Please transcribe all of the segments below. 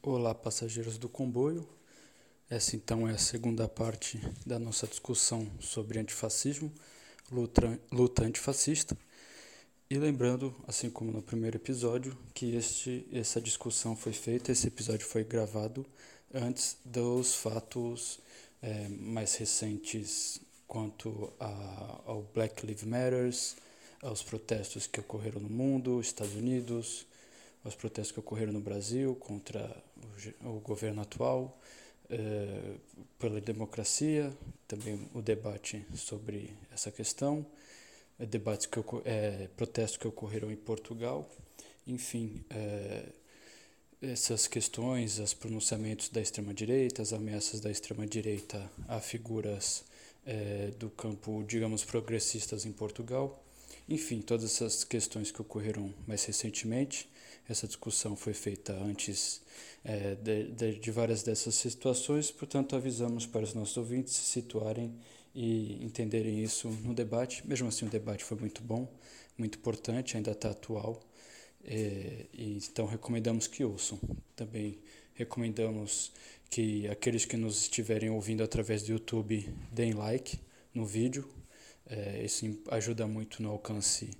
Olá, passageiros do comboio. Essa então é a segunda parte da nossa discussão sobre antifascismo, luta, luta antifascista. E lembrando, assim como no primeiro episódio, que este, essa discussão foi feita, esse episódio foi gravado antes dos fatos é, mais recentes quanto a, ao Black Lives Matter, aos protestos que ocorreram no mundo, Estados Unidos, aos protestos que ocorreram no Brasil contra o, o governo atual, eh, pela democracia, também o debate sobre essa questão, eh, debates que eh, protestos que ocorreram em Portugal, enfim, essas questões, os pronunciamentos da extrema direita, as ameaças da extrema direita a figuras do campo, digamos, progressistas em Portugal. Enfim, todas essas questões que ocorreram mais recentemente essa discussão foi feita antes é, de, de, de, várias dessas situações, portanto, avisamos para os nossos ouvintes se situarem e entenderem isso no debate. Mesmo assim, o debate foi muito bom, muito importante, ainda está atual, é, então recomendamos que ouçam. Também recomendamos que aqueles que nos estiverem ouvindo através do YouTube deem like no vídeo, é, isso ajuda muito no alcance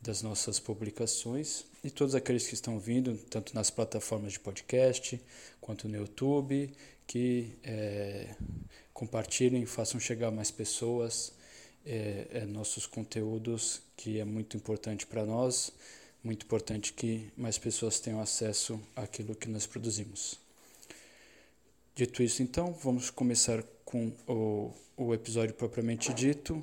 das nossas publicações e todos aqueles que estão vindo, tanto nas plataformas de podcast quanto no YouTube, que é, compartilhem, façam chegar mais pessoas é, é, nossos conteúdos, que é muito importante para nós, muito importante que mais pessoas tenham acesso àquilo que nós produzimos. Dito isso, então, vamos começar com o, o episódio propriamente dito.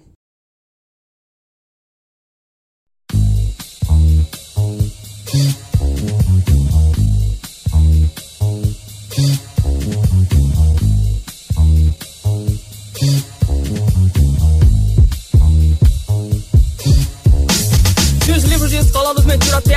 all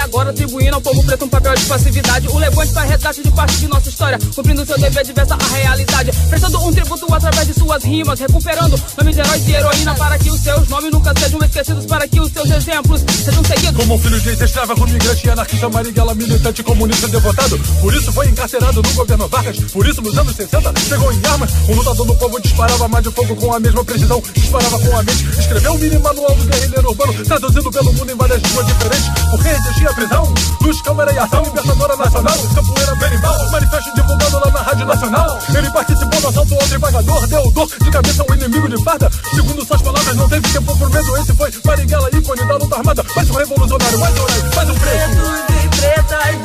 agora atribuindo ao povo preto um papel de passividade. O levante para resgate de parte de nossa história, cumprindo seu dever diversa a realidade. Prestando um tributo através de suas rimas, recuperando nomes de heróis e heroína para que os seus nomes nunca sejam esquecidos, para que os seus exemplos sejam seguidos. Como filho de ex-escrava, como migrante, anarquista, marighella, militante, comunista, devotado. Por isso foi encarcerado no governo Vargas. Por isso, nos anos 60, pegou em armas. Um lutador no povo disparava mais de fogo com a mesma precisão. Disparava com a mente. Escreveu um mini manual do guerrilheiro urbano, traduzido pelo mundo em várias línguas diferentes. Resistia à prisão. Luz, câmera e ação, Libertadora Nacional, Capoeira Berimbau, manifesto divulgado lá na Rádio Nacional. Ele participou do assalto ao devagador, deu dor de cabeça ao inimigo de farda. Segundo suas palavras, não teve tempo por medo. Esse foi Marighella, ícone da luta armada. Mais um revolucionário, mais rei, mais um preto. Pretos e pretas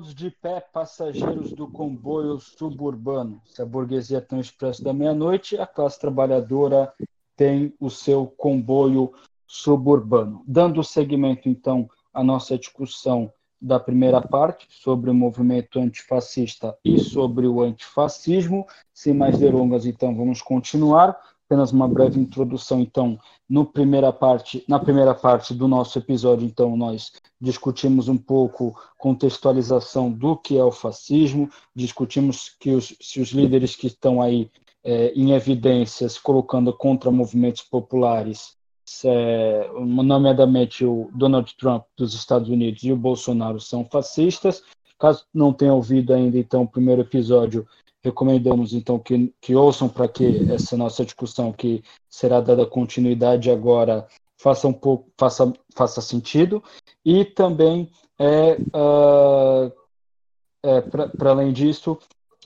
Todos de pé, passageiros do comboio suburbano. Se a burguesia tem o expresso da meia-noite, a classe trabalhadora tem o seu comboio suburbano. Dando seguimento, então, à nossa discussão da primeira parte sobre o movimento antifascista e sobre o antifascismo. Sem mais delongas, então, vamos continuar. Apenas uma breve introdução, então, no primeira parte, na primeira parte do nosso episódio, então, nós discutimos um pouco contextualização do que é o fascismo, discutimos que os, se os líderes que estão aí é, em evidências colocando contra movimentos populares é, nomeadamente o Donald Trump dos Estados Unidos e o Bolsonaro são fascistas. Caso não tenha ouvido ainda então o primeiro episódio, recomendamos então que, que ouçam para que essa nossa discussão que será dada continuidade agora faça um pouco faça, faça sentido e também é, uh, é para além disso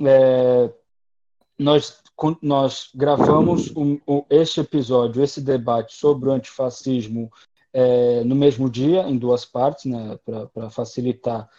é, nós nós gravamos um, um, este episódio, esse debate sobre o antifascismo é, no mesmo dia, em duas partes, né, para facilitar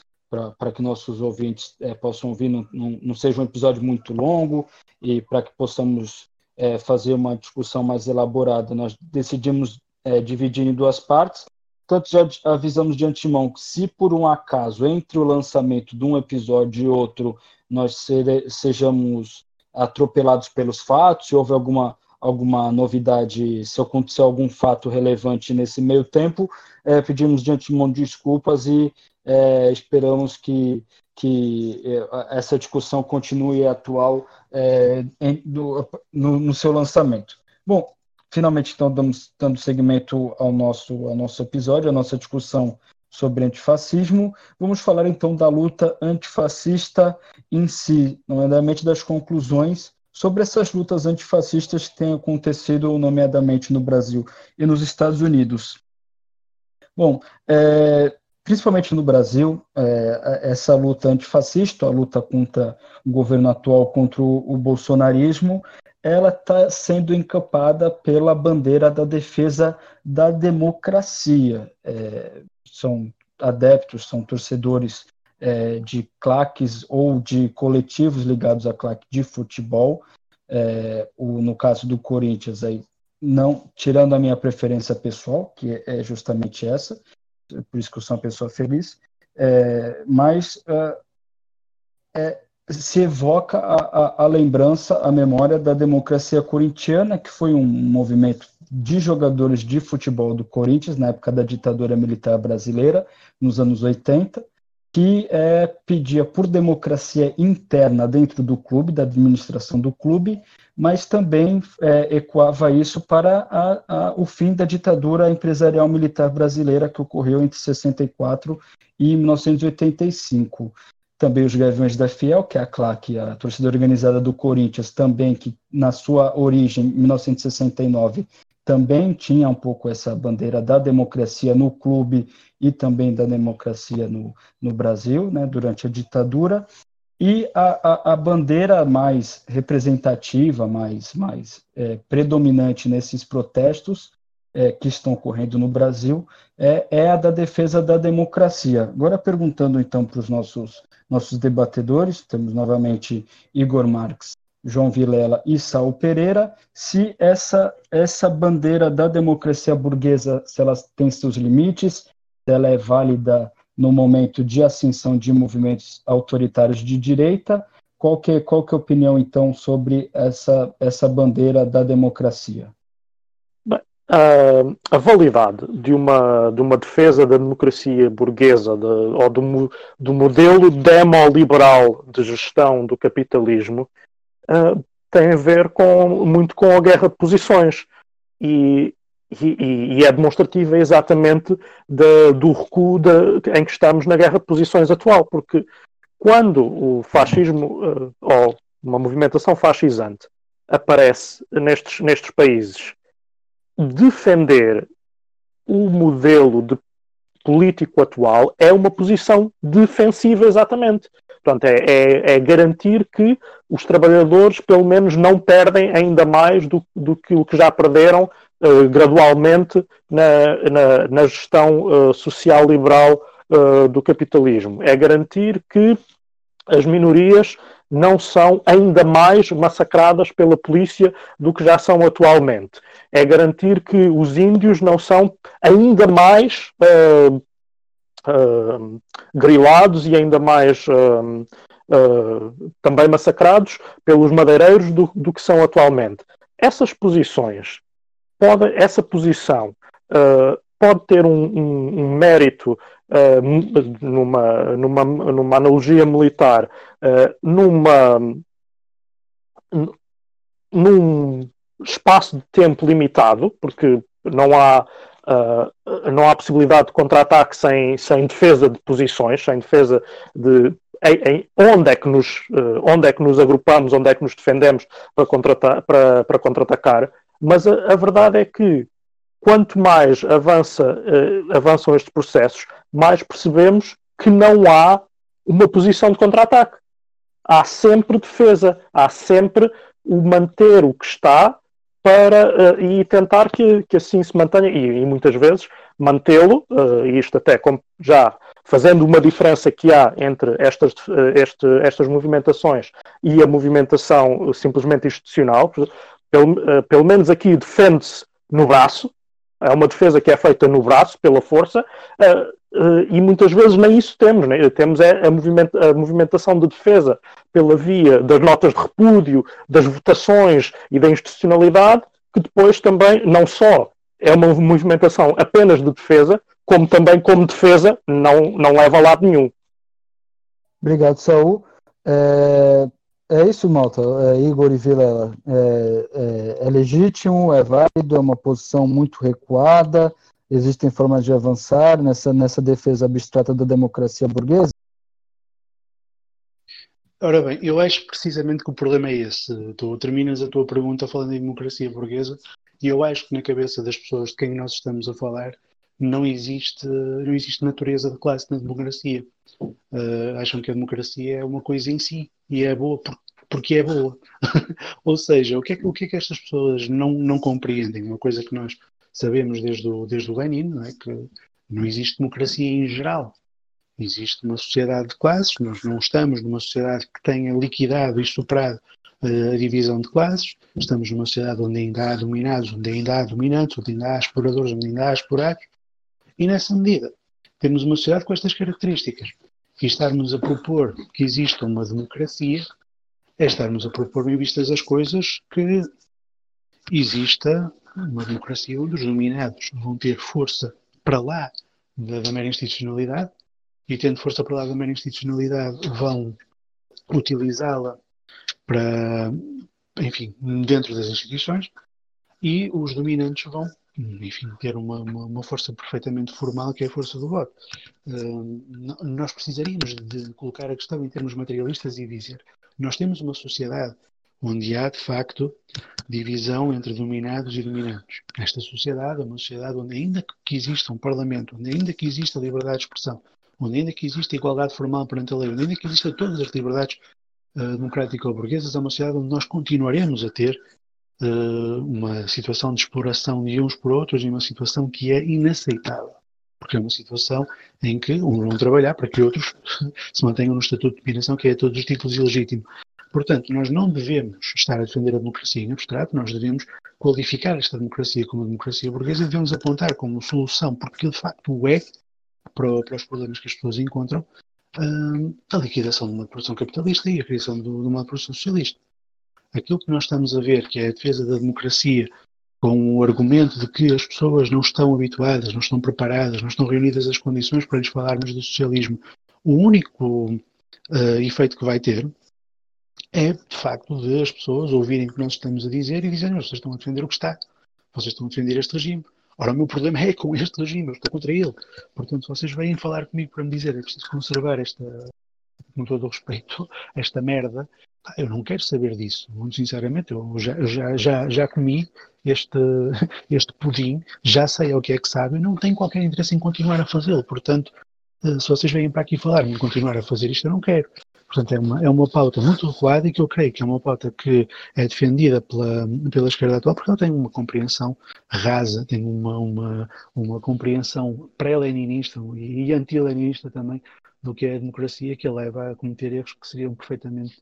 para que nossos ouvintes é, possam ouvir, não, não, não, seja um episódio muito longo e para que possamos é, fazer uma discussão mais elaborada, nós decidimos é, dividir em duas partes. Tanto já avisamos de antemão que, se por um acaso, entre o lançamento de um episódio e outro, nós sejamos atropelados pelos fatos, se houve alguma, alguma novidade, se acontecer algum fato relevante nesse meio tempo, é, pedimos de antemão desculpas e é, esperamos que, que é, essa discussão continue atual é, em, do, no, no, seu lançamento. Bom, finalmente então damos, dando seguimento ao nosso, ao nosso episódio, à nossa discussão sobre antifascismo. Vamos falar então da luta antifascista em si, nomeadamente das conclusões sobre essas lutas antifascistas que têm acontecido, nomeadamente no Brasil e nos Estados Unidos. Bom, é, principalmente no Brasil, é, essa luta antifascista, a luta contra o governo atual, contra o, o bolsonarismo, ela está sendo encapada pela bandeira da defesa da democracia. É, são adeptos, são torcedores é, de claques ou de coletivos ligados à claque de futebol. É, o, no caso do Corinthians, aí, não tirando a minha preferência pessoal, que é justamente essa, por isso que eu sou uma pessoa feliz, é, mas é, é, se evoca a, a, a, lembrança, a memória da democracia corintiana, que foi um movimento de jogadores de futebol do Corinthians, na época da ditadura militar brasileira, nos anos 80, que é, pedia por democracia interna dentro do clube, da administração do clube, mas também é, ecoava isso para a, a, o fim da ditadura empresarial militar brasileira que ocorreu entre 64 e 1985. Também os Gaviões da Fiel, que é a CLAC, a torcida organizada do Corinthians, também que na sua origem, em 1969, também tinha um pouco essa bandeira da democracia no clube e também da democracia no, no Brasil, né, durante a ditadura. E a, a, a bandeira mais representativa, mais, mais é, predominante nesses protestos é, que estão ocorrendo no Brasil é, é a da defesa da democracia. Agora, perguntando então para os nossos, nossos debatedores, temos novamente Igor Marx João Vilela e Saul Pereira, se essa, essa bandeira da democracia burguesa, se ela tem seus limites, se ela é válida no momento de ascensão de movimentos autoritários de direita, qual que, qual que é a opinião, então, sobre essa, essa bandeira da democracia? Bem, a, a validade de uma, de uma defesa da democracia burguesa de, ou do, do modelo demoliberal de gestão do capitalismo uh, tem a ver com, muito com a guerra de posições. E, e, e é demonstrativa exatamente do recuo em que estamos na guerra de posições atual, porque quando o fascismo uh, ou uma movimentação fascisante aparece nestes, nestes países, defender o modelo de político atual é uma posição defensiva, exatamente. Portanto, é, é, é, garantir que os trabalhadores, pelo menos, não perdem ainda mais do, do que o que já perderam uh, gradualmente na, na, na gestão uh, social liberal uh, do capitalismo. É garantir que as minorias não são ainda mais massacradas pela polícia do que já são atualmente. É garantir que os índios não são ainda mais uh, uh, grilados e ainda mais uh, também massacrados pelos madeireiros do, do, que são atualmente. Essas posições, pode, essa posição pode ter um, um, um mérito numa, numa, numa analogia militar, numa num espaço de tempo limitado, porque não há Uh, não há possibilidade de contra-ataque sem, sem defesa de posições, sem defesa de em, em, onde, é que nos, uh, onde é que nos agrupamos, onde é que nos defendemos para, contra para, para contra-atacar. Mas a, a, verdade é que quanto mais avança, uh, avançam estes processos, mais percebemos que não há uma posição de contra-ataque. Há sempre defesa, há sempre o manter o que está para, uh, e tentar que, que assim se mantenha, e, e muitas vezes mantê-lo, uh, isto até como já fazendo uma diferença que há entre estas, este, estas movimentações e a movimentação simplesmente institucional, pelo, pelo menos aqui defende-se no braço, é uma defesa que é feita no braço, pela força, Uh, e muitas vezes nem isso temos, né? temos é a, a, movimentação de defesa pela via das notas de repúdio, das votações e da institucionalidade, que depois também não só é uma movimentação apenas de defesa, como também como defesa não, não leva a lado nenhum. Obrigado, Saul. É, é isso, Malta. É, Igor e Vilela. É, é, é legítimo, é válido, é uma posição muito recuada, Existem formas de avançar nessa, nessa defesa abstrata da democracia burguesa? Ora bem, eu acho precisamente que o problema é esse. Tu terminas a tua pergunta falando em democracia burguesa e eu acho que na cabeça das pessoas de quem nós estamos a falar não existe, não existe natureza de classe na democracia. Uh, acham que a democracia é uma coisa em si e é boa por, porque é boa. Ou seja, o que, é, o que é que estas pessoas não, não compreendem? Uma coisa que nós sabemos desde o, desde o Lenin não é? que não existe democracia em geral. Existe uma sociedade de classes, nós não estamos numa sociedade que tenha liquidado e superado uh, a divisão de classes, estamos numa sociedade onde ainda há dominados, onde ainda há dominantes, onde ainda há exploradores, onde ainda há explorados, e nessa medida temos uma sociedade com estas características. E estarmos a propor que exista uma democracia é estarmos a propor em vistas as coisas que exista uma democracia onde os dominados vão ter força para lá da, da mera institucionalidade e, tendo força para lá da mera institucionalidade, vão utilizá-la para, enfim, dentro das instituições e os dominantes vão, enfim, ter uma, uma, uma força perfeitamente formal que é a força do voto. Uh, nós precisaríamos de colocar a questão em termos materialistas e dizer nós temos uma sociedade onde há, de facto, divisão entre dominados e dominantes. Esta sociedade é uma sociedade onde, ainda que exista um parlamento, onde ainda que exista liberdade de expressão, onde ainda que exista igualdade formal perante a lei, onde ainda que exista todas as liberdades uh, democrático-burguesas, é uma sociedade onde nós continuaremos a ter uma situação de exploração de uns por outros e uma situação que é inaceitável. Porque é uma situação em que uns vão trabalhar para que outros se mantenham no estatuto de dominação, que é a todos os títulos ilegítimo. Portanto, nós não devemos estar a defender a democracia em abstrato, nós devemos qualificar esta democracia como democracia burguesa e devemos apontar como solução, porque de facto é, para, para os problemas que as pessoas encontram, hum, a liquidação de uma produção capitalista e a criação de uma produção socialista. Aquilo que nós estamos a ver, que é a defesa da democracia, com o argumento de que as pessoas não estão habituadas, não estão preparadas, não estão reunidas as condições para lhes falarmos do socialismo, o único uh, efeito que vai ter é, de facto, de as pessoas ouvirem o que nós estamos a dizer e dizerem, vocês estão a defender o que está, vocês estão a defender este regime. Ora, o meu problema é com este regime, eu estou contra ele. Portanto, vocês vêm falar comigo para me dizer, é preciso conservar esta, com todo o respeito, esta merda, eu não quero saber disso. Muito sinceramente, eu já, já, já, já comi este, este pudim, já sei o que é que sabe, não tenho qualquer interesse em continuar a fazê-lo. Portanto, eh, se vocês vêm para aqui falar em continuar a fazer isto, eu não quero. Portanto, é uma, é uma pauta muito recuada e que eu creio que é uma pauta que é defendida pela, pela esquerda atual porque ela tem uma compreensão rasa, tem uma, uma, uma compreensão pré-leninista e anti-leninista também do que é a democracia que a leva a cometer erros que seriam perfeitamente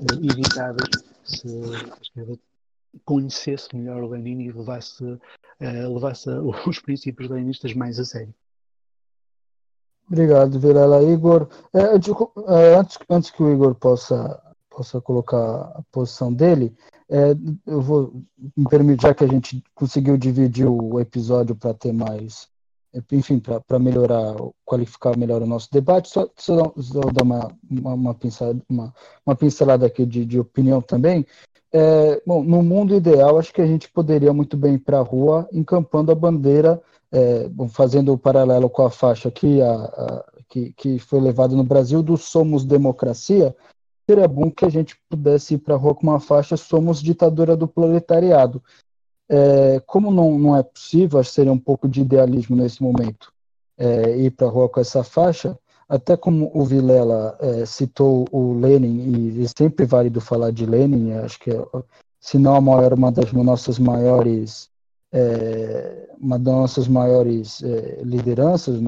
uh, evitáveis se a esquerda conhecesse melhor o Lenin e levasse, uh, levasse os princípios leninistas mais a sério. Obrigado, Virela. Igor, é, antes, antes que o Igor possa, possa colocar a posição dele, eu vou me permitir, já que a gente conseguiu dividir o episódio para ter mais, enfim, para melhorar, qualificar melhor o nosso debate, só, só, dar uma, uma, uma, pincelada, uma, uma pincelada aqui de, de opinião também. É, bom, no mundo ideal, acho que a gente poderia muito bem ir para a rua encampando a bandeira é, fazendo o paralelo com a faixa que, a, a, que, que foi levada no Brasil do Somos Democracia, seria bom que a gente pudesse ir para a rua com uma faixa Somos Ditadura do Proletariado. É, como não, não é possível, acho que seria um pouco de idealismo nesse momento, é, ir para a rua com essa faixa, até como o Vilela é, citou o Lenin, e é sempre válido falar de Lenin, acho que, é, se não a maior, uma das nossas maiores é, uma das nossas maiores é, lideranças,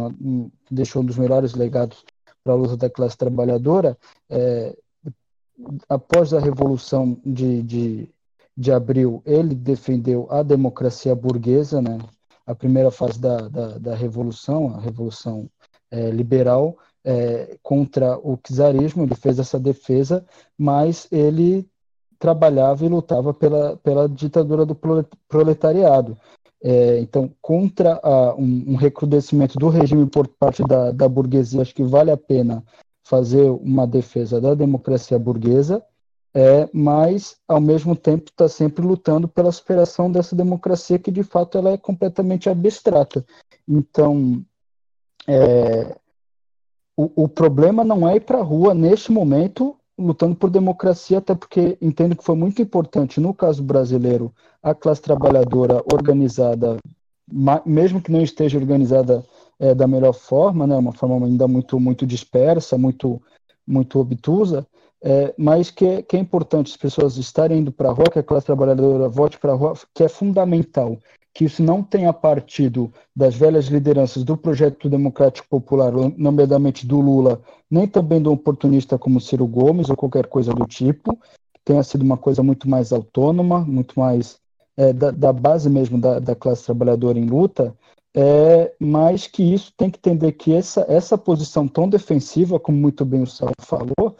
deixou um dos melhores legados para a luta da classe trabalhadora, é, após a Revolução de, de, de Abril, ele defendeu a democracia burguesa, né? a primeira fase da, da, da Revolução, a Revolução é, liberal é, contra o czarismo, ele fez essa defesa, mas ele trabalhava e lutava pela, pela ditadura do proletariado. É, então, contra a, um, um, recrudescimento do regime por parte da, da burguesia, acho que vale a pena fazer uma defesa da democracia burguesa, é, mas, ao mesmo tempo, está sempre lutando pela superação dessa democracia que, de fato, ela é completamente abstrata. Então, é, o, o problema não é ir para a rua, neste momento, lutando por democracia, até porque entendo que foi muito importante, no caso brasileiro, a classe trabalhadora organizada, mesmo que não esteja organizada é, da melhor forma, né, uma forma ainda muito, muito dispersa, muito, muito obtusa, é, mas que, que é importante as pessoas estarem indo para a rua, que a classe trabalhadora vote para a rua, que é fundamental que isso não tenha partido das velhas lideranças do projeto democrático popular, nomeadamente do Lula, nem também do oportunista como Ciro Gomes ou qualquer coisa do tipo, tenha sido uma coisa muito mais autônoma, muito mais é, da, da, base mesmo da, da, classe trabalhadora em luta, é, mas que isso tem que entender que essa, essa posição tão defensiva, como muito bem o Sal falou,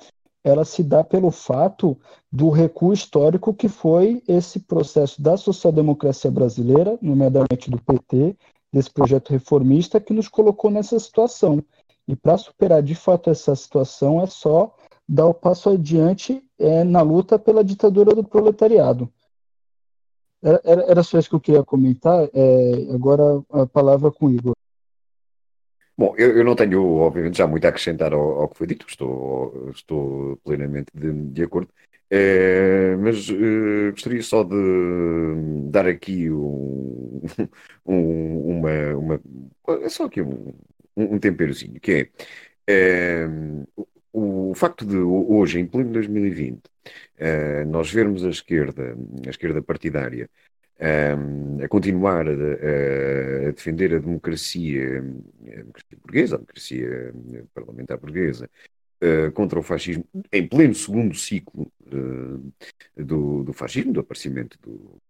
ela se dá pelo fato do recuo histórico que foi esse processo da social-democracia brasileira, nomeadamente do PT, desse projeto reformista que nos colocou nessa situação. E para superar de fato essa situação é só dar o passo adiante é, na luta pela ditadura do proletariado. Era, era só isso que eu queria comentar. É, agora a palavra com o Igor. Bom, eu, eu, não tenho, obviamente, já muito a acrescentar ao, ao que foi dito, estou, estou plenamente de, de acordo, é, mas é, gostaria só de dar aqui um, um, uma, uma. É só aqui um, um temperozinho, que é, é o, o, facto de hoje, em pleno 2020, é, nós vermos a esquerda, a esquerda partidária, a continuar a, a, defender a democracia, a democracia burguesa, a democracia parlamentar burguesa, uh, contra o fascismo, em pleno segundo ciclo uh, do, do, fascismo, do aparecimento do,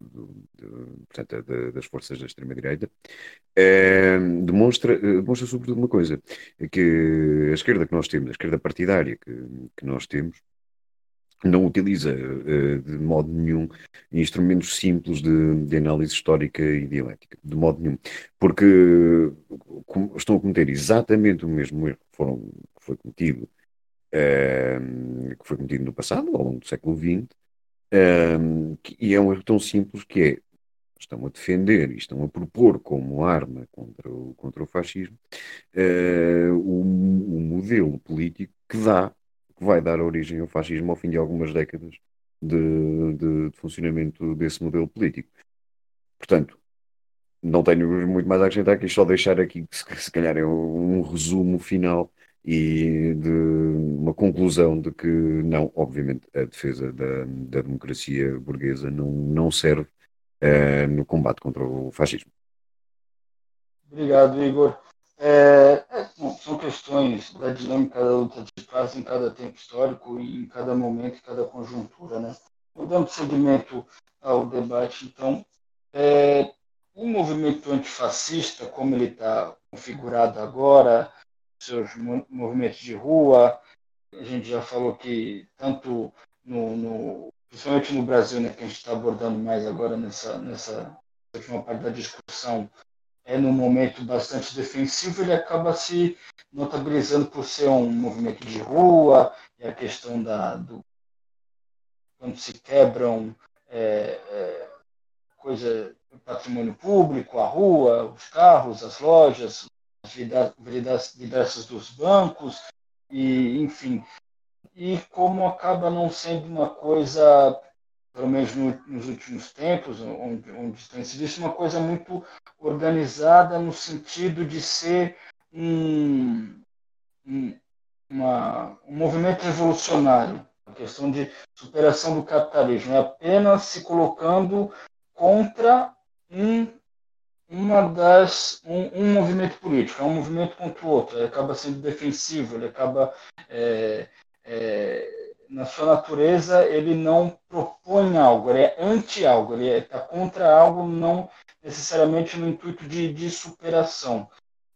do, do portanto, das forças da extrema-direita, demonstra, demonstra sobretudo uma coisa, que a esquerda que nós temos, a esquerda partidária que, que nós temos, não utiliza uh, de modo nenhum instrumentos simples de, de, análise histórica e dialética, de modo nenhum, porque estão a cometer exatamente o mesmo erro que, foram, que foi cometido uh, que foi cometido no passado, ao longo do século XX, uh, que, e é um erro tão simples que é estão a defender e estão a propor como arma contra o, contra o fascismo uh, o, o modelo político que dá que vai dar origem ao fascismo ao fim de algumas décadas de, de, de funcionamento desse modelo político. Portanto, não tenho muito mais a acrescentar aqui, só deixar aqui, se, se calhar, é um, um resumo final e de uma conclusão de que não, obviamente, a defesa da, da democracia burguesa não, não serve uh, no combate contra o fascismo. Obrigado, Igor. É, questões da dinâmica da luta de classe em cada tempo histórico, em cada momento, em cada conjuntura. Né? Dando seguimento ao debate, então, é, o movimento antifascista, como ele está configurado agora, seus movimentos de rua, a gente já falou que tanto no, no principalmente no Brasil, né, que a gente está abordando mais agora nessa, nessa última parte da discussão, é num momento bastante defensivo, ele acaba se notabilizando por ser um movimento de rua, e a questão da, do quando se quebram é, é, coisa patrimônio público, a rua, os carros, as lojas, as diversas dos bancos, e enfim, e como acaba não sendo uma coisa pelo menos no, nos últimos tempos, onde, onde tem se visto uma coisa muito organizada no sentido de ser um, um, uma, um movimento revolucionário, a questão de superação do capitalismo, é apenas se colocando contra um, uma das, um, um movimento político, é um movimento contra o outro, ele acaba sendo defensivo, ele acaba é, é, na sua natureza, ele não propõe algo, ele é anti algo, ele está contra algo, não necessariamente no intuito de, de superação.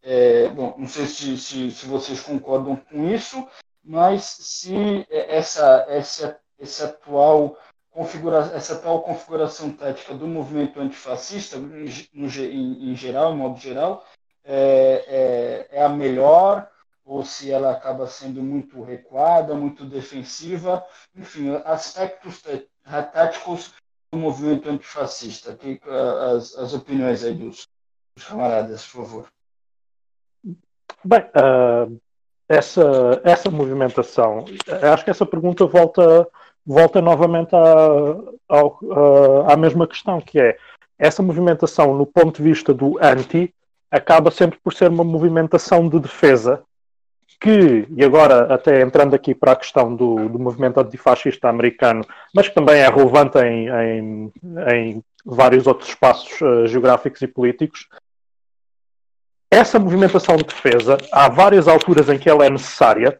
é, bom, não sei se, se, se, vocês concordam com isso, mas se essa, essa, essa atual configura, essa atual configuração tática do movimento antifascista, no, em, em geral, em modo geral, é, é, é a melhor ou se ela acaba sendo muito recuada, muito defensiva, enfim, aspectos táticos do movimento antifascista. Que, as, as opiniões aí dos, dos camaradas, por favor. Bem, uh, essa, essa movimentação, acho que essa pergunta volta, volta novamente à, à, à mesma questão, que é essa movimentação, no ponto de vista do anti, acaba sempre por ser uma movimentação de defesa que, e agora até entrando aqui para a questão do, do movimento antifascista americano, mas que também é relevante em, em, em vários outros espaços uh, geográficos e políticos, essa movimentação de defesa, há várias alturas em que ela é necessária,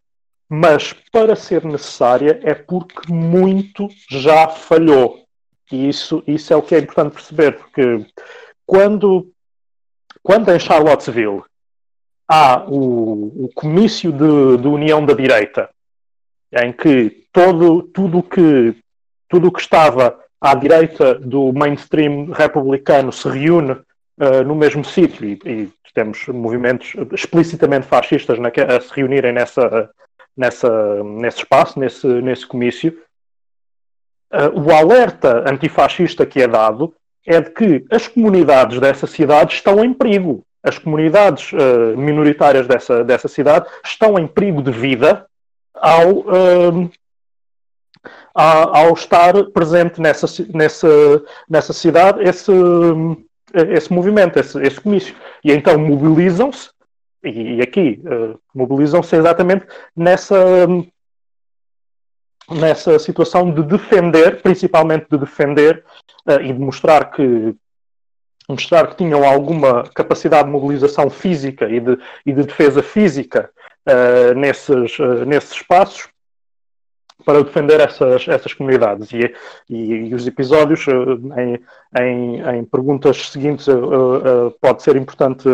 mas para ser necessária é porque muito já falhou. E isso, isso é o que é importante perceber, porque quando, quando em Charlottesville há o, o comício de, de, união da direita, em que todo, tudo que, o que estava à direita do mainstream republicano se reúne uh, no mesmo sítio. E, e, temos movimentos explicitamente fascistas na, a se reunirem nessa, nessa, nesse espaço, nesse, nesse comício, uh, o alerta antifascista que é dado é de que as comunidades dessa cidade estão em perigo as comunidades uh, minoritárias dessa, dessa cidade estão em perigo de vida ao, uh, ao estar presente nessa, nessa, nessa cidade esse, esse movimento, esse, esse comício. E então mobilizam-se, e, aqui uh, mobilizam-se exatamente nessa, nessa situação de defender, principalmente de defender e de mostrar que, mostrar que tinham alguma capacidade de mobilização física e de, e de defesa física uh, nesses, uh, nesses espaços para defender essas, essas comunidades. E, e, e os episódios, uh, em, em, em, perguntas seguintes, pode ser importante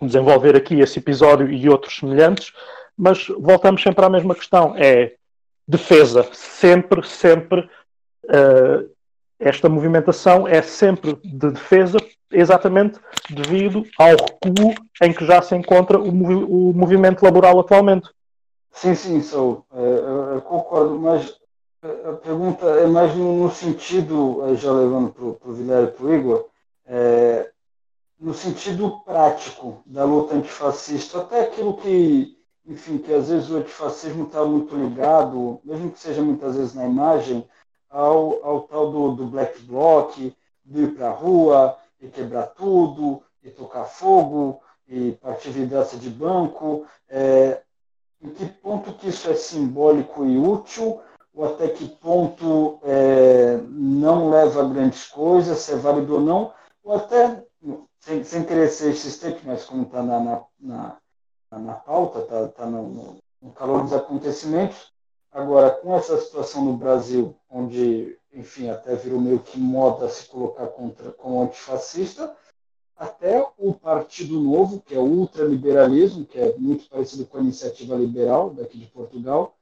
desenvolver aqui esse episódio e outros semelhantes, mas voltamos sempre à mesma questão: é defesa, sempre, sempre. Uh, esta movimentação é sempre de defesa, exatamente devido ao recuo em que já se encontra o, movi o movimento laboral atualmente. Sim, sim, sou. Eu concordo, mas a pergunta é mais no sentido, já levando para o Vilela e para o Igor, é, no sentido prático da luta antifascista, até aquilo que, enfim, que às vezes o antifascismo está muito ligado, mesmo que seja muitas vezes na imagem, ao, ao tal do, do black bloc, de ir para a rua e quebrar tudo, e tocar fogo, e partir vidraça de banco. É, em que ponto que isso é simbólico e útil, ou até que ponto é, não leva a grandes coisas, se é válido ou não, ou até, sem, sem querer ser existente, mas como está na, na, na, na pauta, está tá no, no calor dos acontecimentos, Agora, com essa situação no Brasil, onde, enfim, até virou meio que moda se colocar contra, como antifascista, até o Partido Novo, que é o ultraliberalismo, que é muito parecido com a iniciativa liberal daqui de Portugal,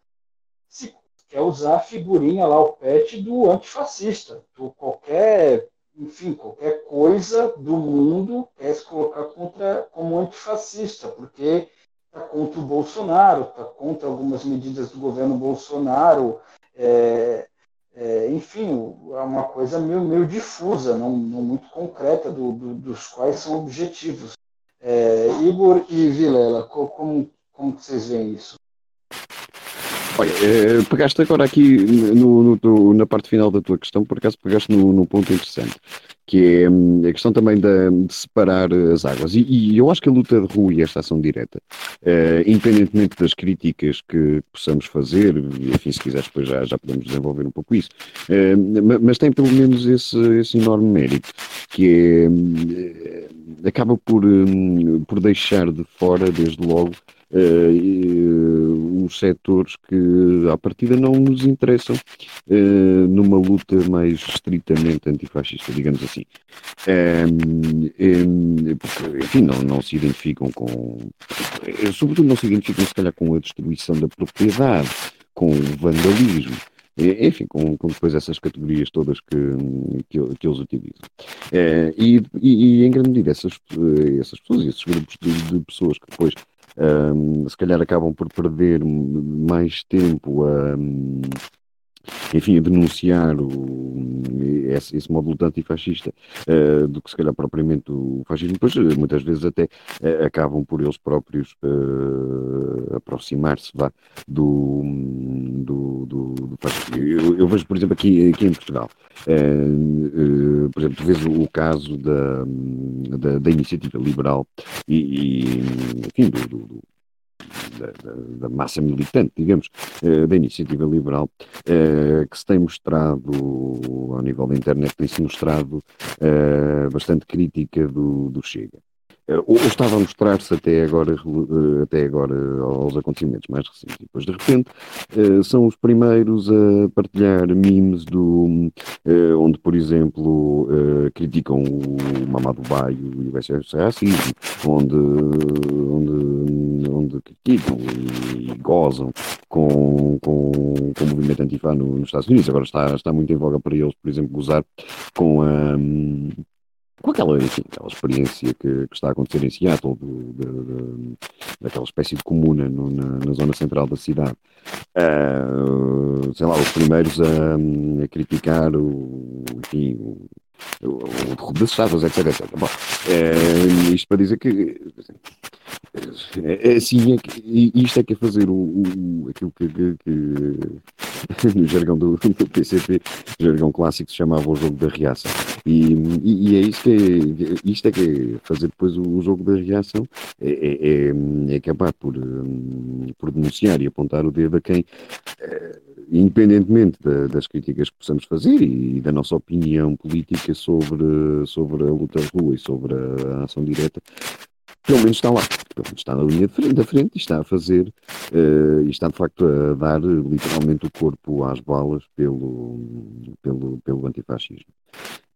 se quer usar a figurinha lá, o pet do antifascista. Do qualquer, enfim, qualquer coisa do mundo quer se colocar contra, como antifascista, porque está contra o Bolsonaro, está contra algumas medidas do governo Bolsonaro, é, é, enfim, é uma coisa meio, meio difusa, não, não muito concreta do, do, dos quais são objetivos. É, Igor e Vilela, como, como vocês veem isso? Olha, eh, pegaste agora aqui no, no, na parte final da tua questão, por acaso pegaste no, no ponto interessante, que é hum, a questão também de, separar as águas. E, e, eu acho que a luta de rua e esta ação direta, uh, independentemente das críticas que possamos fazer, e enfim, se quiseres depois já, já podemos desenvolver um pouco isso, uh, mas tem pelo menos esse, esse enorme mérito, que é, uh, acaba por, um, por deixar de fora, desde logo, uh, os setores que, à partida, não nos interessam uh, numa luta mais estritamente antifascista, digamos assim. Um, um, porque, enfim, não, não se identificam com. Sobretudo, não se identificam, se calhar, com a destruição da propriedade, com o vandalismo enfim, com, com, depois essas categorias todas que, que, que eles utilizam. É, e, e, e, em grande medida, essas, essas pessoas, esses grupos de, de pessoas que depois um, se calhar acabam por perder mais tempo a. Um, enfim, a denunciar o, esse, esse módulo antifascista uh, do que se calhar propriamente o fascismo, pois muitas vezes até uh, acabam por eles próprios uh, aproximar-se do, do, do, do fascismo. Eu, eu, vejo, por exemplo, aqui, aqui em Portugal, por exemplo, tu vês o caso da, da, da iniciativa liberal e, e enfim, do, do da, da, massa militante, digamos, eh, da iniciativa liberal, eh, que se tem mostrado, ao nível da internet, tem-se mostrado eh, bastante crítica do, do Chega. Ou estava a mostrar-se até agora, até agora aos acontecimentos mais recentes. E depois, de repente, são os primeiros a partilhar memes do, onde, por exemplo, criticam o Mamadou Baio e o SS racismo, onde, onde, onde criticam e, gozam com, com, com o movimento antifa no, nos Estados Unidos. Agora está, está muito em voga para eles, por exemplo, gozar com a com aquela, enfim, aquela experiência que, que, está a acontecer em Seattle, de, daquela espécie de comuna no, na, na, zona central da cidade. Uh, sei lá, os primeiros a, a criticar o, enfim, o, o, das estátuas, etc, etc. Bom, é, isto para dizer que é, é assim, é que, isto é que é fazer o, o aquilo que, que, que, no jargão do, do PCP, jargão clássico se chamava o jogo da reação. E, e, é isso que é, isto é que é fazer depois o, jogo da reação, é, é, é, é acabar por, por denunciar e apontar o dedo a quem, eh, independentemente da, das críticas que possamos fazer e da nossa opinião política sobre, sobre a luta rua e sobre a ação direta, pelo menos está lá, menos está na linha de frente, da frente e está a fazer, uh, e está de facto a dar literalmente o corpo às balas pelo, pelo, pelo antifascismo.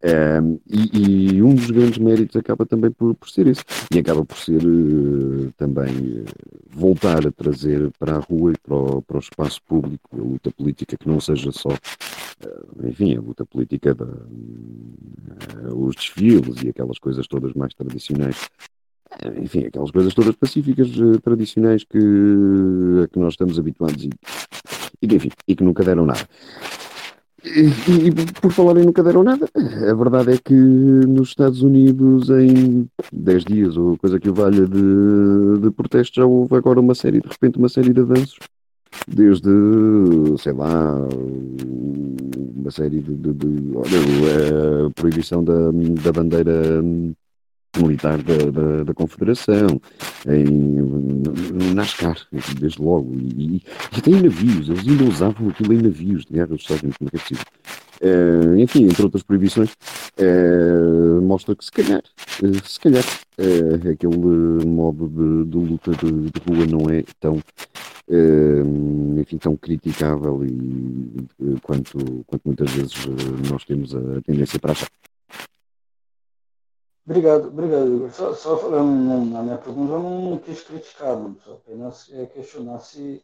Um, e, e, um dos grandes méritos acaba também por, por ser esse, e acaba por ser uh, também uh, voltar a trazer para a rua e para o, para o espaço público a luta política que não seja só, enfim, a luta política, da, os desfiles e aquelas coisas todas mais tradicionais enfim, aquelas coisas todas pacíficas uh, tradicionais que, a que nós estamos habituados e, e, enfim, e que nunca deram nada. E, e, por falarem nunca deram nada, a verdade é que nos Estados Unidos, em 10 dias, ou coisa que o valha de, de protestos, já houve agora uma série, de repente, uma série de avanços, desde, sei lá, uma série de, de, de olha, a proibição da, da bandeira militar da, da, da Confederação, em, NASCAR, desde logo, e, e, até em navios, eles ainda usavam aquilo em navios de guerra dos Estados Unidos, como é que é possível? Uh, enfim, entre outras proibições, uh, mostra que se calhar, uh, se calhar, aquele modo de, de luta de, de, rua não é tão, enfim, tão criticável e, quanto, quanto muitas vezes nós temos a tendência para achar. Obrigado, obrigado, Igor. Só, só falando na minha pergunta, eu não quis criticar, só apenas é, questionar se,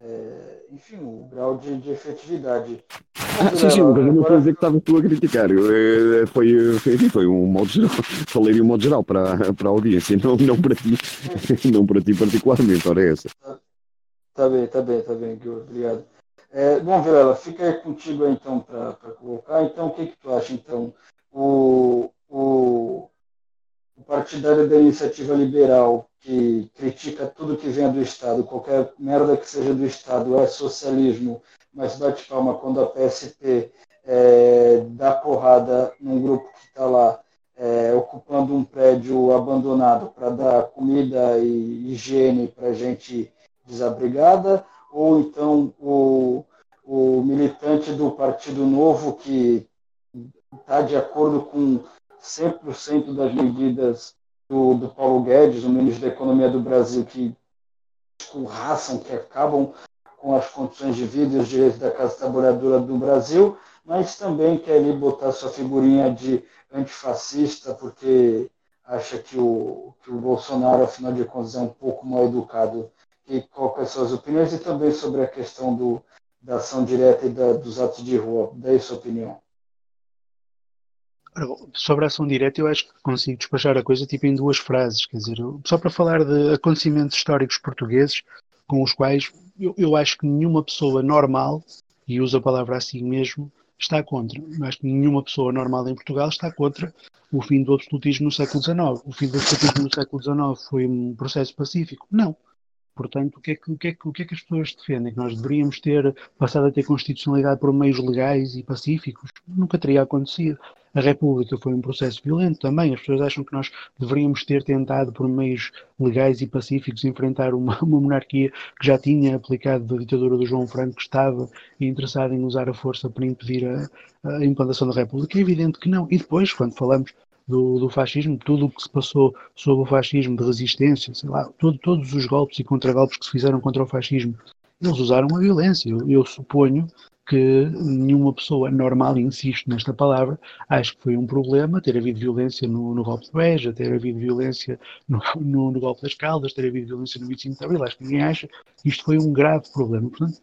é, enfim, o grau de, de efetividade. Ah, sim, sim, mas eu não quero dizer que estava tu a criticar. Eu, é, foi, foi, foi um modo geral. Falei de um modo geral para, para a audiência, não, não para ti, não para ti particularmente, ora é essa. Tá, tá bem, tá bem, tá bem, Igor, obrigado. É, bom, Vilela, fica aí contigo então para colocar. Então, o que, que tu acha? Então, o, o partidário da iniciativa liberal, que critica tudo que vem do Estado, qualquer merda que seja do Estado é socialismo, mas bate palma quando a PSP é, dá porrada num grupo que está lá é, ocupando um prédio abandonado para dar comida e higiene para gente desabrigada, ou então o, o militante do Partido Novo que está de acordo com 100% das medidas do, do, Paulo Guedes, o ministro da Economia do Brasil, que escorraçam, que acabam com as condições de vida e os direitos da classe trabalhadora do Brasil, mas também quer ali botar sua figurinha de antifascista, porque acha que o, que o Bolsonaro, afinal de contas, é um pouco mal educado. E as suas opiniões? E também sobre a questão do, da ação direta e da, dos atos de rua. Daí sua opinião. Sobre a ação direta, eu acho que consigo despachar a coisa tipo em duas frases. Quer dizer, só para falar de acontecimentos históricos portugueses com os quais eu, eu acho que nenhuma pessoa normal, e uso a palavra assim mesmo, está contra. Acho que nenhuma pessoa normal em Portugal está contra o fim do absolutismo no século XIX. O fim do absolutismo no século XIX foi um processo pacífico? Não. Portanto, o que, é que, o, que é que, o que é que as pessoas defendem? Que nós deveríamos ter passado a ter constitucionalidade por meios legais e pacíficos? Nunca teria acontecido. A República foi um processo violento também. As pessoas acham que nós deveríamos ter tentado, por meios legais e pacíficos, enfrentar uma, uma monarquia que já tinha aplicado a ditadura do João Franco, que estava interessada em usar a força para impedir a, a implantação da República. É evidente que não. E depois, quando falamos do, do, fascismo, tudo o que se passou sobre o fascismo de resistência, sei lá, todo, todos os golpes e contragolpes que se fizeram contra o fascismo, eles usaram a violência. Eu, eu suponho que nenhuma pessoa normal, insisto nesta palavra, acho que foi um problema ter havido violência no, no golpe de Beja, ter havido violência no, no, no, golpe das Caldas, ter havido violência no 25 de Abril. Acho que ninguém acha que isto foi um grave problema. Portanto,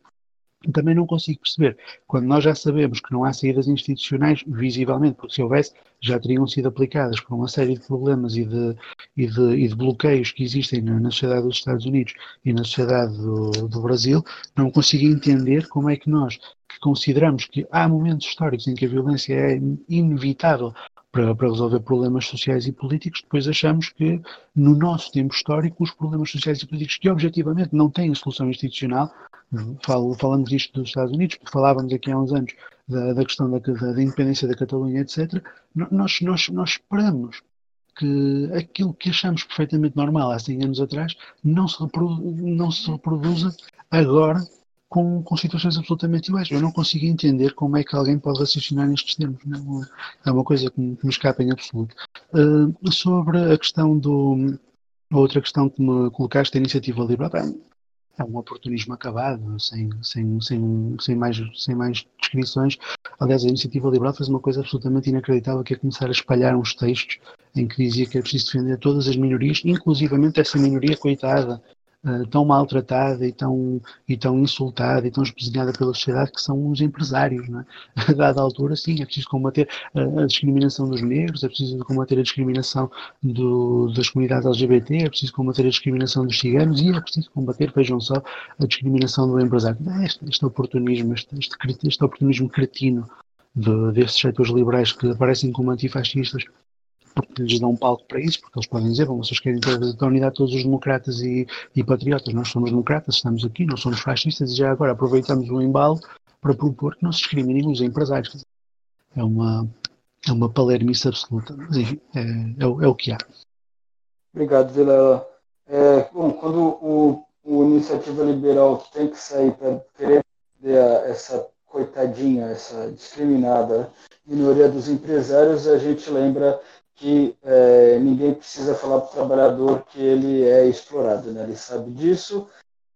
também não consigo perceber, quando nós já sabemos que não há saídas institucionais, visivelmente, porque se houvesse, já teriam sido aplicadas por uma série de problemas e de, e de, e de bloqueios que existem na, na, sociedade dos Estados Unidos e na sociedade do, do Brasil, não consigo entender como é que nós, que consideramos que há momentos históricos em que a violência é inevitável para, para, resolver problemas sociais e políticos, depois achamos que no nosso tempo histórico os problemas sociais e políticos que objetivamente não têm solução institucional Falo, falamos disto dos Estados Unidos, falávamos aqui há uns anos da, da questão da, da, independência da Catalunha, etc. Nós, nós, nós esperamos que aquilo que achamos perfeitamente normal há 100 anos atrás não se, não se reproduza agora com, com situações absolutamente iguais. Eu não consigo entender como é que alguém pode raciocinar nestes termos. Não, é uma coisa que me, que me escapa em absoluto. Uh, sobre a questão do. Outra questão que me colocaste, a iniciativa liberal, é um oportunismo acabado, sem, sem, sem, sem, mais, sem mais descrições. Aliás, a Iniciativa Liberal fez uma coisa absolutamente inacreditável, que é começar a espalhar uns textos em que dizia que é preciso defender todas as minorias, inclusivamente essa minoria coitada uh, tão maltratada e tão, e tão insultada e tão espezinhada pela sociedade que são os empresários. Não é? A dada altura, sim, é preciso combater a, discriminação dos negros, é preciso combater a discriminação do, das comunidades LGBT, é preciso combater a discriminação dos ciganos e é preciso combater, vejam só, a discriminação do empresário. Este, este oportunismo, este, este, este oportunismo cretino de, desses setores liberais que aparecem como antifascistas porque lhes dão um palco para isso, porque eles podem dizer, bom, vocês querem a unidade todos os democratas e, e patriotas, nós somos democratas, estamos aqui, não somos fascistas e já agora aproveitamos o embalo para propor que não se discriminem os empresários. É uma, é uma palermice absoluta, mas enfim, é, é, é o que há. Obrigado, Vilela. É, bom, quando o, o Iniciativa Liberal tem que sair para querer essa coitadinha, essa discriminada minoria dos empresários, a gente lembra que é, ninguém precisa falar para o trabalhador que ele é explorado, né? ele sabe disso,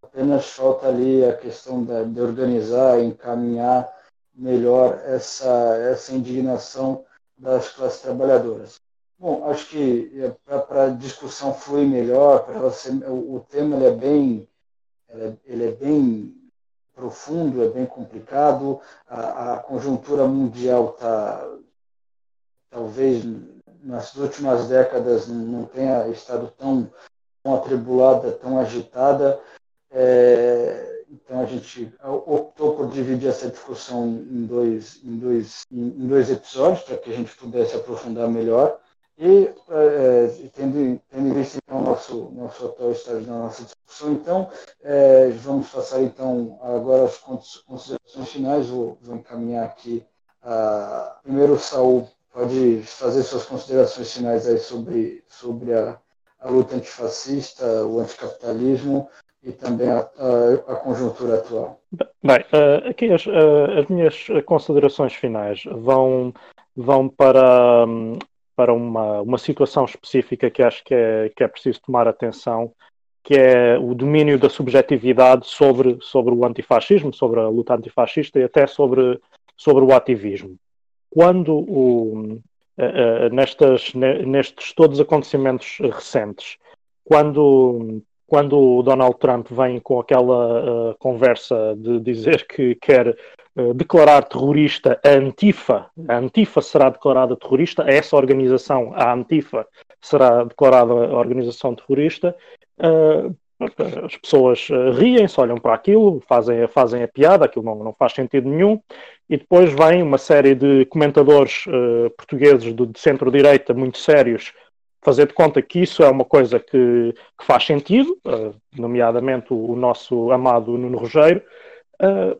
apenas falta ali a questão de, de organizar, encaminhar melhor essa, essa indignação das classes trabalhadoras. Bom, acho que é, para a discussão fluir melhor, para o, o tema ele é bem é, ele é bem profundo, é bem complicado, a, a conjuntura mundial está talvez nas últimas décadas não tenha estado tão, tão atribulada, tão agitada. É, então a gente optou por dividir essa discussão em dois, em dois, em dois episódios para que a gente pudesse aprofundar melhor. E é, tendo, tendo em vista então, nosso, nosso atual estágio da nossa discussão, então é, vamos passar então agora as considerações finais. Vou, vou encaminhar aqui primeiro o Saul pode fazer suas considerações finais aí sobre, sobre a, a luta antifascista, o anticapitalismo e também a, a, a conjuntura atual. Bem, uh, aqui as, uh, as, minhas considerações finais vão, vão para, para uma, uma situação específica que acho que é, que é preciso tomar atenção, que é o domínio da subjetividade sobre, sobre o antifascismo, sobre a luta antifascista e até sobre, sobre o ativismo. Quando o, uh, uh, nestas, nestes todos os acontecimentos recentes, quando, quando o Donald Trump vem com aquela uh, conversa de dizer que quer declarar terrorista a Antifa, a Antifa será declarada terrorista, essa organização, a Antifa, será declarada organização terrorista, as pessoas riem-se, olham para aquilo, fazem, fazem a piada, aquilo não, não faz sentido nenhum, e depois vem uma série de comentadores portugueses de, de centro-direita muito sérios fazer de conta que isso é uma coisa que, que faz sentido, uh, nomeadamente o, o, nosso amado Nuno Rogério, uh,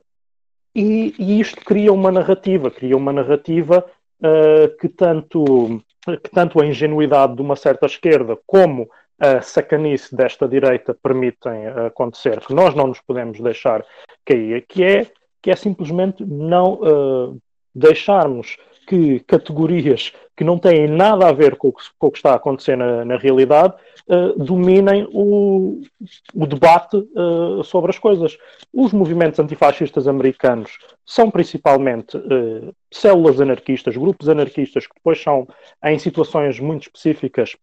e, e, isto cria uma narrativa, cria uma narrativa uh, que, tanto, que tanto a ingenuidade de uma certa esquerda como a sacanice desta direita permitem acontecer, que nós não nos podemos deixar cair, que é, que é simplesmente não deixarmos que categorias que não têm nada a ver com o que, com o que está a acontecer na, na realidade uh, dominem o, o debate uh, sobre as coisas. Os movimentos antifascistas americanos são principalmente uh, células anarquistas, grupos anarquistas que depois são, em situações muito específicas,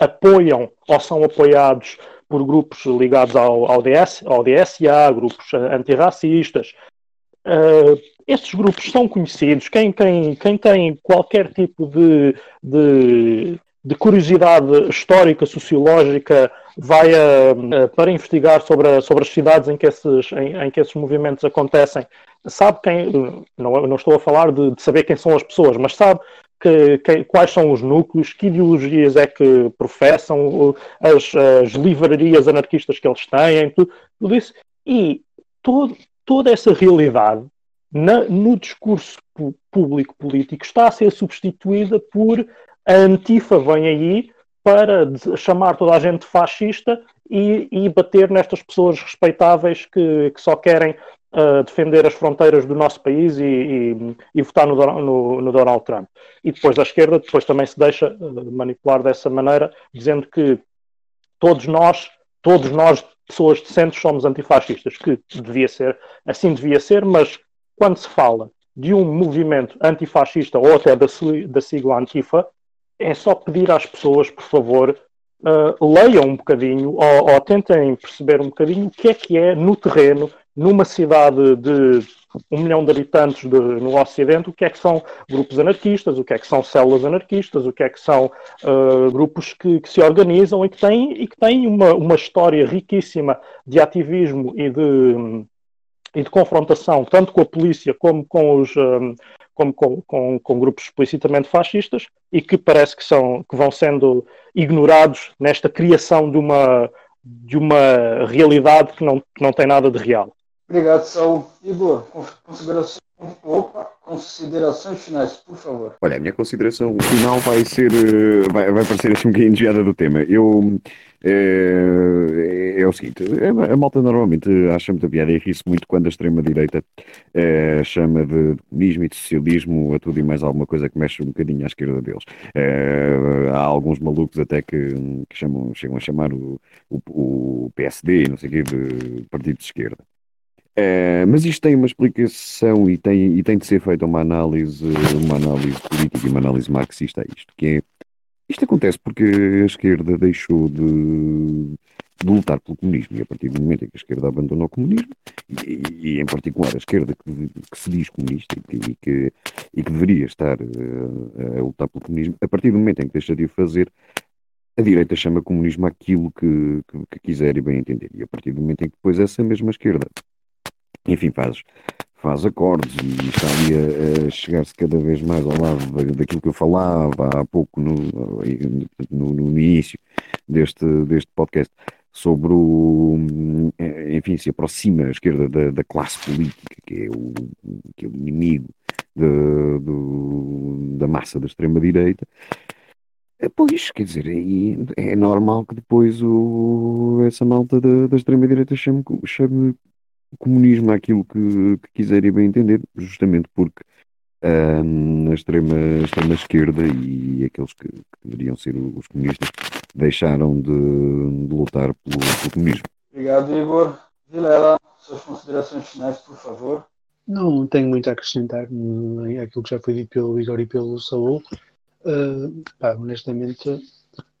apoiam ou são apoiados por grupos ligados ao, ao, DS, ao DSA, grupos antirracistas, Uh, estes grupos são conhecidos. Quem, quem, quem tem qualquer tipo de, de, de curiosidade histórica, sociológica, vai a, a, para investigar sobre, a, sobre as cidades em que, esses, em, em, que esses movimentos acontecem, sabe quem. Não, não estou a falar de, de saber quem são as pessoas, mas sabe que, que, quais são os núcleos, que ideologias é que professam, as, as livrarias anarquistas que eles têm, tudo, tudo isso. E todo, toda essa realidade na, no discurso público político está a ser substituída por a Antifa vem aí para chamar toda a gente fascista e, e bater nestas pessoas respeitáveis que, que só querem uh, defender as fronteiras do nosso país e, e, e votar no, no, no, Donald Trump. E depois a esquerda depois também se deixa uh, manipular dessa maneira, dizendo que todos nós, todos nós pessoas decentes somos antifascistas, que devia ser, assim devia ser, mas quando se fala de um movimento antifascista ou até da, da sigla Antifa, é só pedir às pessoas, por favor, uh, leiam um bocadinho ou, ou, tentem perceber um bocadinho o que é que é no terreno, numa cidade de um milhão de habitantes de, no Ocidente, o que é que são grupos anarquistas, o que é que são células anarquistas, o que é que são uh, grupos que, que, se organizam e que têm, e que têm uma, uma história riquíssima de ativismo e de, e de confrontação, tanto com a polícia como com os. Um, como com, com, com, grupos explicitamente fascistas e que parece que, são, que vão sendo ignorados nesta criação de uma, de uma realidade que não, que não tem nada de real. Obrigado, Saul. Igor, considerações, opa, considerações finais, por favor. Olha, a minha consideração final vai ser, eh, vai, vai parecer assim um bocadinho desviada do tema. Eu, é, é, o seguinte, a, malta normalmente acha muita piada e ri-se muito quando a extrema-direita é, chama de comunismo e de socialismo a tudo e mais alguma coisa que mexe um bocadinho à esquerda deles. É, há alguns malucos até que, que chamam, chegam a chamar o, o, o PSD, não sei o quê, de partido de esquerda. É, mas isto tem uma explicação e tem, e tem de ser feita uma análise, uma análise política e uma análise marxista a isto, que é, isto acontece porque a esquerda deixou de, de lutar pelo comunismo e a partir do momento em que a esquerda abandonou o comunismo, e, e em particular a esquerda que, que se diz comunista e que, e que, e que deveria estar eh, a lutar pelo comunismo, a partir do momento em que deixa de o fazer, a direita chama comunismo aquilo que, que, que, quiser e bem entender. E a partir do momento em que depois essa mesma esquerda enfim, faz, faz acordes e está ali a, a chegar-se cada vez mais ao lado daquilo que eu falava há pouco no, no, no início deste, deste podcast sobre o, enfim, se aproxima a esquerda da, da classe política, que é o, que é o inimigo de, do, da massa da extrema-direita, é, Pois, quer dizer, é, é normal que depois o, essa malta da, da extrema-direita chame, chame comunismo àquilo que, que quiser e bem entender, justamente porque um, a, extrema, a extrema esquerda e aqueles que, que deveriam ser os comunistas deixaram de, de lutar pelo, pelo comunismo. Obrigado, Igor. Vilela, suas considerações finais, por favor. Não tenho muito a acrescentar em aquilo que já foi dito pelo Igor e pelo Saúl. Uh, pá, honestamente,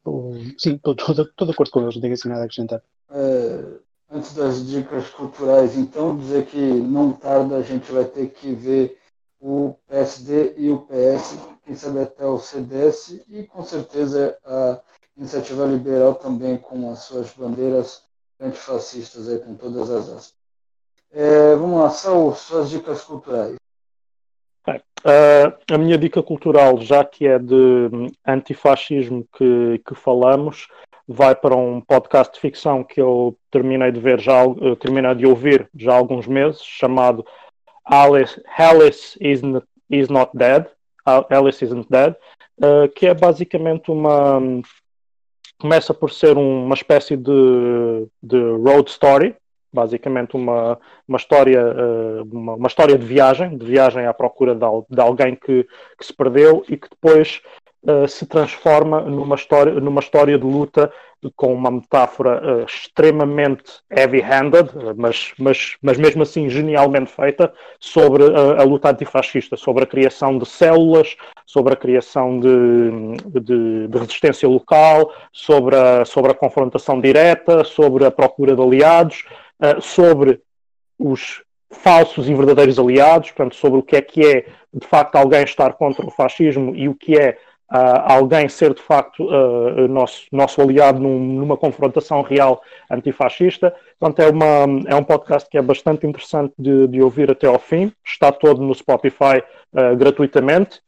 uh, sim, estou de acordo com eles, não tenho assim nada a acrescentar. É, antes das dicas culturais, então, dizer que não tarda a gente vai ter que ver o PSD e o PS, quem sabe até o CDS, e com certeza a iniciativa liberal também com as suas bandeiras antifascistas aí com todas as aspas. É, vamos lá, Saul, suas dicas culturais. Uh, a minha dica cultural, já que é de antifascismo que, que falamos, vai para um podcast de ficção que eu terminei de ver já, uh, terminei de ouvir já há alguns meses, chamado Alice, Alice is, is Not Dead, Alice Isn't Dead, uh, que é basicamente uma começa por ser um, uma espécie de, de road story, basicamente uma, uma história uh, uma, uma, história de viagem, de viagem à procura de, de alguém que, que, se perdeu e que depois uh, se transforma numa história, numa história de luta com uma metáfora uh, extremamente heavy-handed, mas, mas, mas mesmo assim genialmente feita, sobre a, a luta antifascista, sobre a criação de células, sobre a criação de, de, de, resistência local, sobre a, sobre a confrontação direta, sobre a procura de aliados, uh, sobre os falsos e verdadeiros aliados, portanto, sobre o que é que é de facto alguém estar contra o fascismo e o que é uh, alguém ser de facto uh, nosso, nosso aliado num, numa confrontação real antifascista. Portanto, é, uma, é um podcast que é bastante interessante de, de ouvir até ao fim. Está todo no Spotify uh, gratuitamente.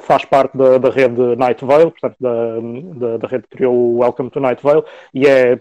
faz parte da, da rede Night Vale, portanto, da, da, da, rede que criou o Welcome to Night Vale, e é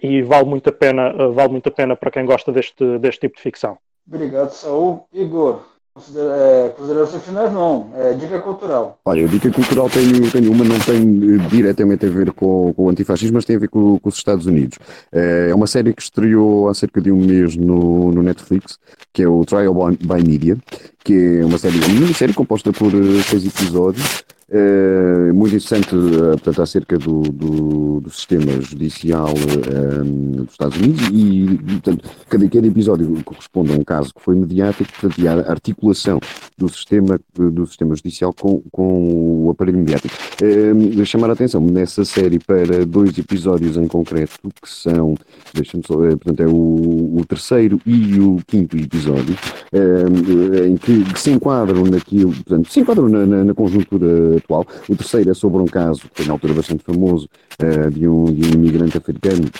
e vale muito a pena, vale muito a pena para quem gosta deste, deste tipo de ficção. Obrigado, Saul. Igor, é, considerações finais não, é dica cultural. Olha, a dica cultural tenho, tenho uma, não tem eh, diretamente a ver com, com o antifascismo, mas tem a ver com, com, os Estados Unidos. É, é uma série que estreou há cerca de um mês no, no Netflix, que é o Trial by Media, que é uma série, uma minissérie composta por eh, seis episódios, é, muito interessante, eh, portanto, acerca do, do, do sistema judicial um, dos Estados Unidos e, portanto, cada, cada episódio corresponde a um caso que foi mediático, portanto, e a articulação do sistema, do sistema judicial com, com o aparelho mediático. Um, chamar a atenção nessa série para dois episódios em concreto, que são, deixa-me só, portanto, é o, o, terceiro e o quinto episódio, em que, que, se enquadram naquilo, portanto, se enquadram na, na, na conjuntura atual. O terceiro é sobre um caso que foi na altura bastante famoso uh, de, um, de um imigrante africano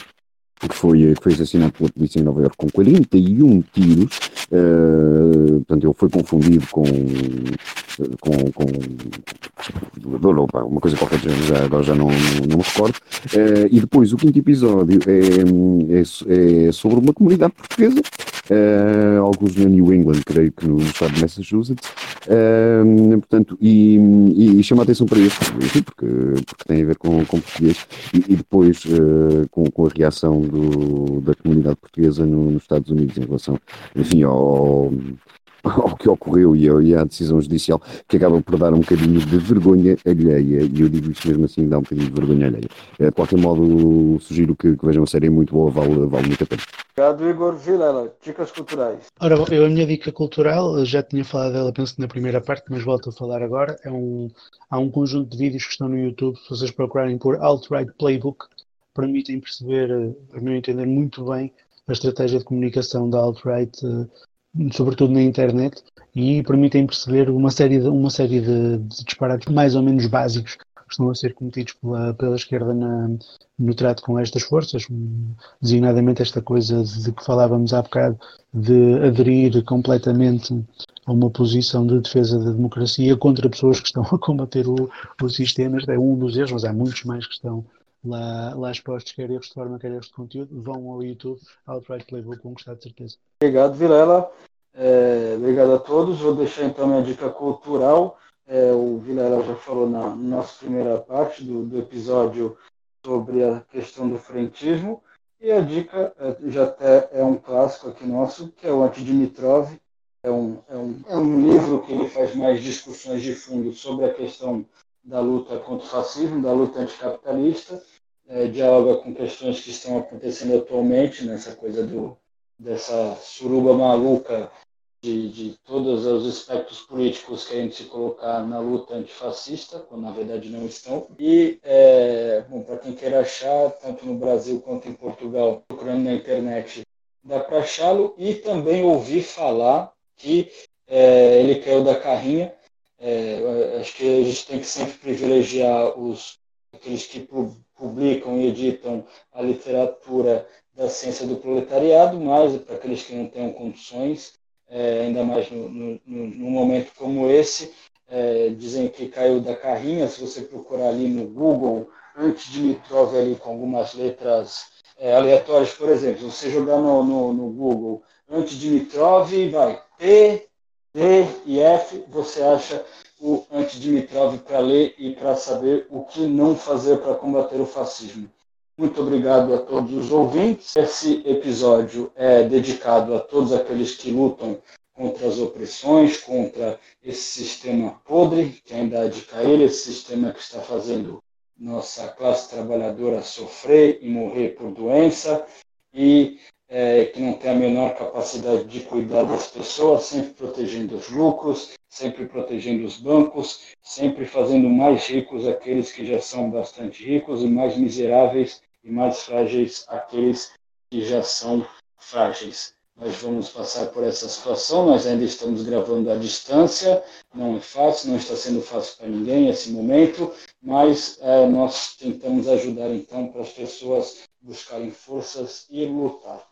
que foi, que foi assassinado pela polícia em Nova Iorque com 41 tiros. Uh, portanto, ele foi confundido com. com, com uma coisa qualquer, já, agora já não, não me recordo. Uh, e depois, o quinto episódio é, é, é sobre uma comunidade portuguesa, uh, alguns na New England, creio que no estado de Massachusetts. portanto, e, e, e, chama a atenção para isso, porque, porque tem a ver com, com português. E, e depois, com, com a reação do, da comunidade portuguesa no, nos Estados Unidos em relação, enfim, ao, ao que ocorreu e, e à decisão judicial que acaba por dar um bocadinho de vergonha alheia e eu digo isto mesmo assim, dá um bocadinho de vergonha alheia. Eh, de qualquer modo, sugiro que, que vejam a série, é muito boa, vale, vale muito a pena. Obrigado, Igor Vilela. Dicas culturais. Ora, eu, a minha dica cultural, já tinha falado dela, penso na primeira parte, mas volto a falar agora. É um, há um conjunto de vídeos que estão no YouTube, se vocês procurarem por Alt-Right Playbook, permitem perceber, a meu entender, muito bem a estratégia de comunicação da alt-right, eh, sobretudo na internet, e permitem perceber uma série de, uma série de, de disparates mais ou menos básicos que estão a ser cometidos pela, pela esquerda na, no trato com estas forças, designadamente esta coisa de que falávamos há bocado, de aderir completamente a uma posição de defesa da democracia contra pessoas que estão a combater o, o sistema. Este é um dos erros, mas há muitos mais que estão lá, lá expostos, quer erros forma, quer de conteúdo, vão ao YouTube, Outright Playbook, vão gostar de certeza. Obrigado, Vilela. É, obrigado a todos. Vou deixar então minha dica cultural. É, o Vilela já falou na nossa primeira parte do, do episódio sobre a questão do frentismo. E a dica é, já até é um clássico aqui nosso, que é o Antidimitrov. É um, é, um, é um livro que ele faz mais discussões de fundo sobre a questão da luta contra o fascismo, da luta anticapitalista, é, dialoga com questões que estão acontecendo atualmente, nessa coisa do, dessa suruba maluca de, de todos os aspectos políticos que a gente se colocar na luta antifascista, quando na verdade não estão. E, é, bom, para quem queira achar, tanto no Brasil quanto em Portugal, procurando na internet, dá para achá-lo e também ouvir falar que é, ele caiu da carrinha. É, acho que a gente tem que sempre privilegiar os aqueles que publicam e editam a literatura da ciência do proletariado, mas para aqueles que não tenham condições, é, ainda mais no, no, num momento como esse, é, dizem que caiu da carrinha, se você procurar ali no Google, antes de Mitrov ali com algumas letras é, aleatórias, por exemplo, você jogar no, no, no Google antes de Mitrov, vai T, D e F, você acha o Antidimitrov para ler e para saber o que não fazer para combater o fascismo. Muito obrigado a todos os ouvintes. Esse episódio é dedicado a todos aqueles que lutam contra as opressões, contra esse sistema podre que ainda há de cair, esse sistema que está fazendo nossa classe trabalhadora sofrer e morrer por doença e é, que não tem a menor capacidade de cuidar das pessoas, sempre protegendo os lucros, sempre protegendo os bancos, sempre fazendo mais ricos aqueles que já são bastante ricos e mais miseráveis e mais frágeis aqueles que já são frágeis. Nós vamos passar por essa situação, nós ainda estamos gravando à distância, não é fácil, não está sendo fácil para ninguém esse momento, mas é, nós tentamos ajudar então para as pessoas buscarem forças e lutar.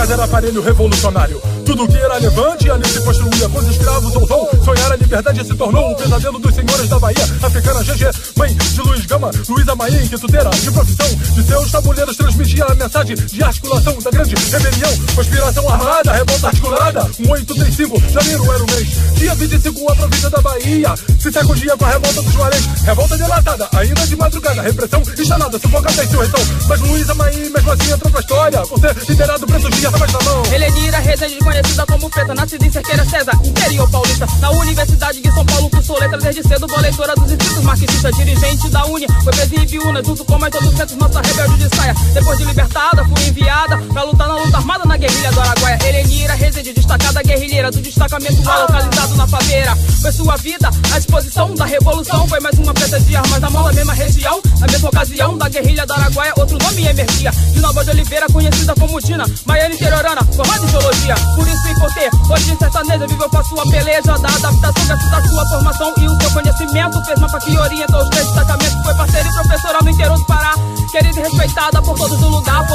casa era aparelho revolucionário. Tudo que era levante ali se construía com os escravos ousou. Sonhar a liberdade se tornou o pesadelo dos senhores da Bahia. Africana GG, mãe de Luiz Gama, Luísa Maia, inquituteira de profissão. De seus tabuleiros transmitia a mensagem de articulação da grande rebelião. Conspiração armada, revolta articulada. Um 835, janeiro era o mês. Dia 25, a província da Bahia. Se sacudia com a revolta dos marés. Revolta delatada, ainda de madrugada. Repressão instalada, sufocada em insurreição. Mas Luísa Maia, mesmo assim, entrou pra história. Por ser liderado preto dia. Helenira Rezende, conhecida como Preta, nascida em Cerqueira César, interior paulista. Na Universidade de São Paulo, cursou letras desde cedo. Boa leitora dos inscritos, marxista, dirigente da Unia. Foi presa em Ibiúna, junto com mais todos centros, nossa rebelde de saia. Depois de libertada, fui enviada pra lutar na luta armada na guerrilha do Araguaia. Helenira Rezende, destacada guerrilheira do destacamento A, localizado na faveira. Foi sua vida à disposição da revolução. Foi mais uma preta de armas na mão da mesma região. Na mesma ocasião da guerrilha do Araguaia, outro nome emergia. De Nova de Oliveira, conhecida como Dina. Maiana interiorana, formada em geologia. Por isso, em Cortê, hoje sertaneja, viveu com a sua peleja da adaptação, graças à sua formação e o seu conhecimento. Fez mapa que orientou os três destacamentos. Foi parceira e professora no interior do Pará. Querida e respeitada por todos do lugar.